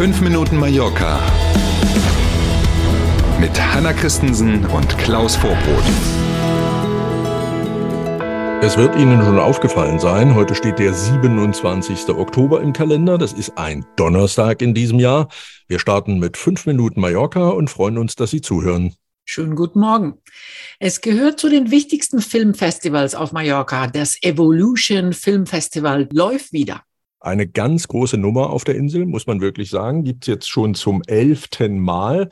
5 Minuten Mallorca mit Hanna Christensen und Klaus Vorbrot. Es wird Ihnen schon aufgefallen sein, heute steht der 27. Oktober im Kalender. Das ist ein Donnerstag in diesem Jahr. Wir starten mit 5 Minuten Mallorca und freuen uns, dass Sie zuhören. Schönen guten Morgen. Es gehört zu den wichtigsten Filmfestivals auf Mallorca. Das Evolution Film Festival läuft wieder. Eine ganz große Nummer auf der Insel, muss man wirklich sagen. Gibt es jetzt schon zum elften Mal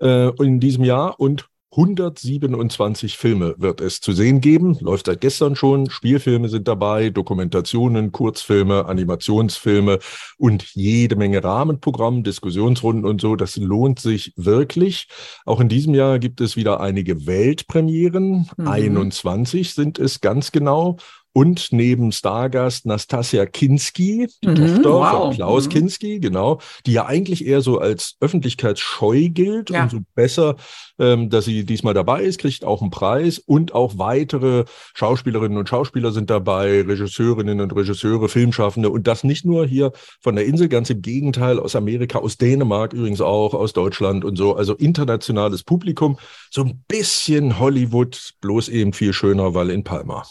äh, in diesem Jahr und 127 Filme wird es zu sehen geben. Läuft seit gestern schon. Spielfilme sind dabei, Dokumentationen, Kurzfilme, Animationsfilme und jede Menge Rahmenprogramm, Diskussionsrunden und so. Das lohnt sich wirklich. Auch in diesem Jahr gibt es wieder einige Weltpremieren. Mhm. 21 sind es ganz genau und neben Stargast Nastasia Kinski, die mhm, Tochter wow. von Klaus mhm. Kinski, genau, die ja eigentlich eher so als öffentlichkeitsscheu gilt. Ja. Umso besser, ähm, dass sie diesmal dabei ist, kriegt auch einen Preis und auch weitere Schauspielerinnen und Schauspieler sind dabei, Regisseurinnen und Regisseure, Filmschaffende und das nicht nur hier von der Insel, ganz im Gegenteil, aus Amerika, aus Dänemark übrigens auch, aus Deutschland und so. Also internationales Publikum, so ein bisschen Hollywood, bloß eben viel schöner, weil in Palma.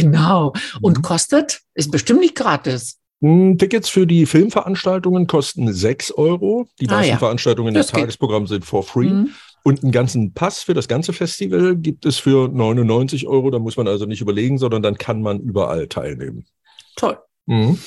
Genau. Und mhm. kostet? Ist bestimmt nicht gratis. Hm, Tickets für die Filmveranstaltungen kosten 6 Euro. Die ah, meisten ja. Veranstaltungen des Tagesprogramms sind for free. Mhm. Und einen ganzen Pass für das ganze Festival gibt es für 99 Euro. Da muss man also nicht überlegen, sondern dann kann man überall teilnehmen. Toll. Mhm.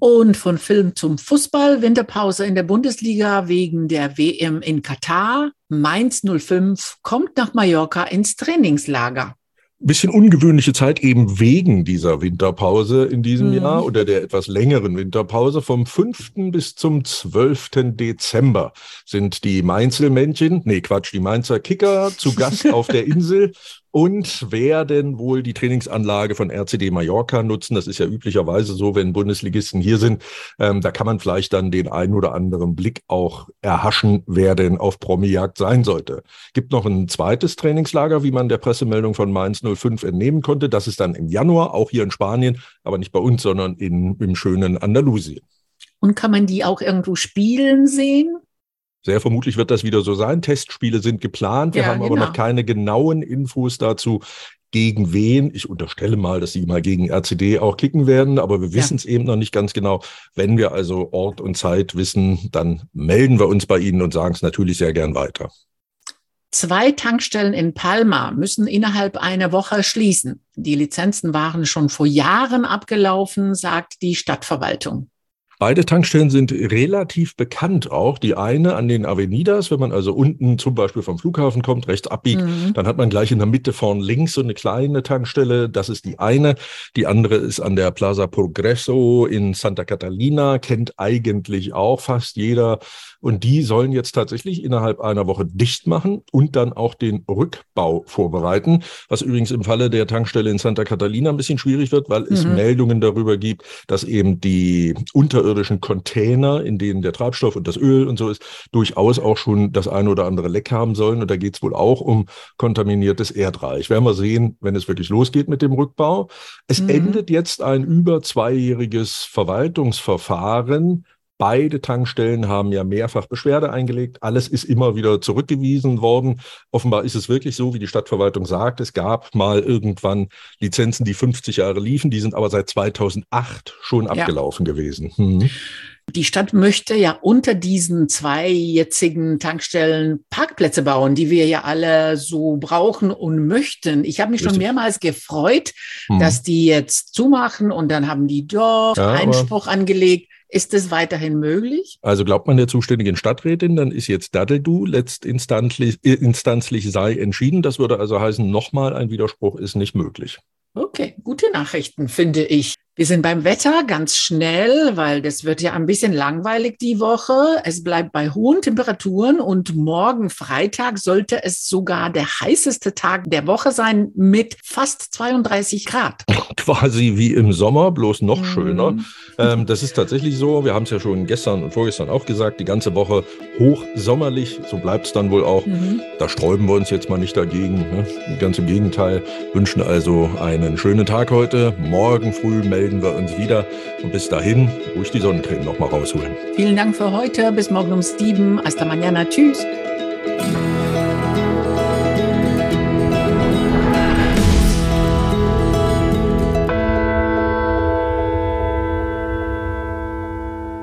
Und von Film zum Fußball, Winterpause in der Bundesliga wegen der WM in Katar. Mainz 05 kommt nach Mallorca ins Trainingslager bisschen ungewöhnliche Zeit eben wegen dieser Winterpause in diesem mhm. Jahr oder der etwas längeren Winterpause. Vom 5. bis zum 12. Dezember sind die Mainzelmännchen, nee Quatsch, die Mainzer Kicker zu Gast auf der Insel und werden wohl die Trainingsanlage von RCD Mallorca nutzen. Das ist ja üblicherweise so, wenn Bundesligisten hier sind. Ähm, da kann man vielleicht dann den einen oder anderen Blick auch erhaschen, wer denn auf Promijagd sein sollte. Gibt noch ein zweites Trainingslager, wie man der Pressemeldung von Mainz 05 entnehmen konnte. Das ist dann im Januar, auch hier in Spanien, aber nicht bei uns, sondern in, im schönen Andalusien. Und kann man die auch irgendwo spielen sehen? Sehr vermutlich wird das wieder so sein. Testspiele sind geplant. Wir ja, haben aber genau. noch keine genauen Infos dazu, gegen wen. Ich unterstelle mal, dass sie mal gegen RCD auch kicken werden, aber wir wissen es eben noch nicht ganz genau. Wenn wir also Ort und Zeit wissen, dann melden wir uns bei Ihnen und sagen es natürlich sehr gern weiter. Zwei Tankstellen in Palma müssen innerhalb einer Woche schließen. Die Lizenzen waren schon vor Jahren abgelaufen, sagt die Stadtverwaltung. Beide Tankstellen sind relativ bekannt auch. Die eine an den Avenidas, wenn man also unten zum Beispiel vom Flughafen kommt, rechts abbiegt, mhm. dann hat man gleich in der Mitte vorn links so eine kleine Tankstelle. Das ist die eine. Die andere ist an der Plaza Progreso in Santa Catalina, kennt eigentlich auch fast jeder. Und die sollen jetzt tatsächlich innerhalb einer Woche dicht machen und dann auch den Rückbau vorbereiten, was übrigens im Falle der Tankstelle in Santa Catalina ein bisschen schwierig wird, weil es mhm. Meldungen darüber gibt, dass eben die unter unterirdischen Container, in denen der Treibstoff und das Öl und so ist, durchaus auch schon das eine oder andere Leck haben sollen. Und da geht es wohl auch um kontaminiertes Erdreich. Werden wir sehen, wenn es wirklich losgeht mit dem Rückbau. Es mhm. endet jetzt ein über zweijähriges Verwaltungsverfahren Beide Tankstellen haben ja mehrfach Beschwerde eingelegt. Alles ist immer wieder zurückgewiesen worden. Offenbar ist es wirklich so, wie die Stadtverwaltung sagt. Es gab mal irgendwann Lizenzen, die 50 Jahre liefen. Die sind aber seit 2008 schon ja. abgelaufen gewesen. Hm. Die Stadt möchte ja unter diesen zwei jetzigen Tankstellen Parkplätze bauen, die wir ja alle so brauchen und möchten. Ich habe mich Richtig. schon mehrmals gefreut, hm. dass die jetzt zumachen und dann haben die dort ja, Einspruch angelegt. Ist es weiterhin möglich? Also glaubt man der zuständigen Stadträtin, dann ist jetzt Daddeldu letztinstanzlich instanzlich sei entschieden. Das würde also heißen, nochmal ein Widerspruch ist nicht möglich. Okay, gute Nachrichten, finde ich. Wir sind beim Wetter ganz schnell, weil das wird ja ein bisschen langweilig die Woche. Es bleibt bei hohen Temperaturen und morgen Freitag sollte es sogar der heißeste Tag der Woche sein mit fast 32 Grad. Quasi wie im Sommer, bloß noch schöner. Ähm, das ist tatsächlich so. Wir haben es ja schon gestern und vorgestern auch gesagt, die ganze Woche hochsommerlich. So bleibt es dann wohl auch. Mhm. Da sträuben wir uns jetzt mal nicht dagegen. Ne? Ganz im Gegenteil, wünschen also einen schönen schönen Tag heute. Morgen früh melden wir uns wieder. Und bis dahin, ruhig die Sonnencreme noch mal rausholen. Vielen Dank für heute. Bis morgen um sieben. Hasta mañana. Tschüss.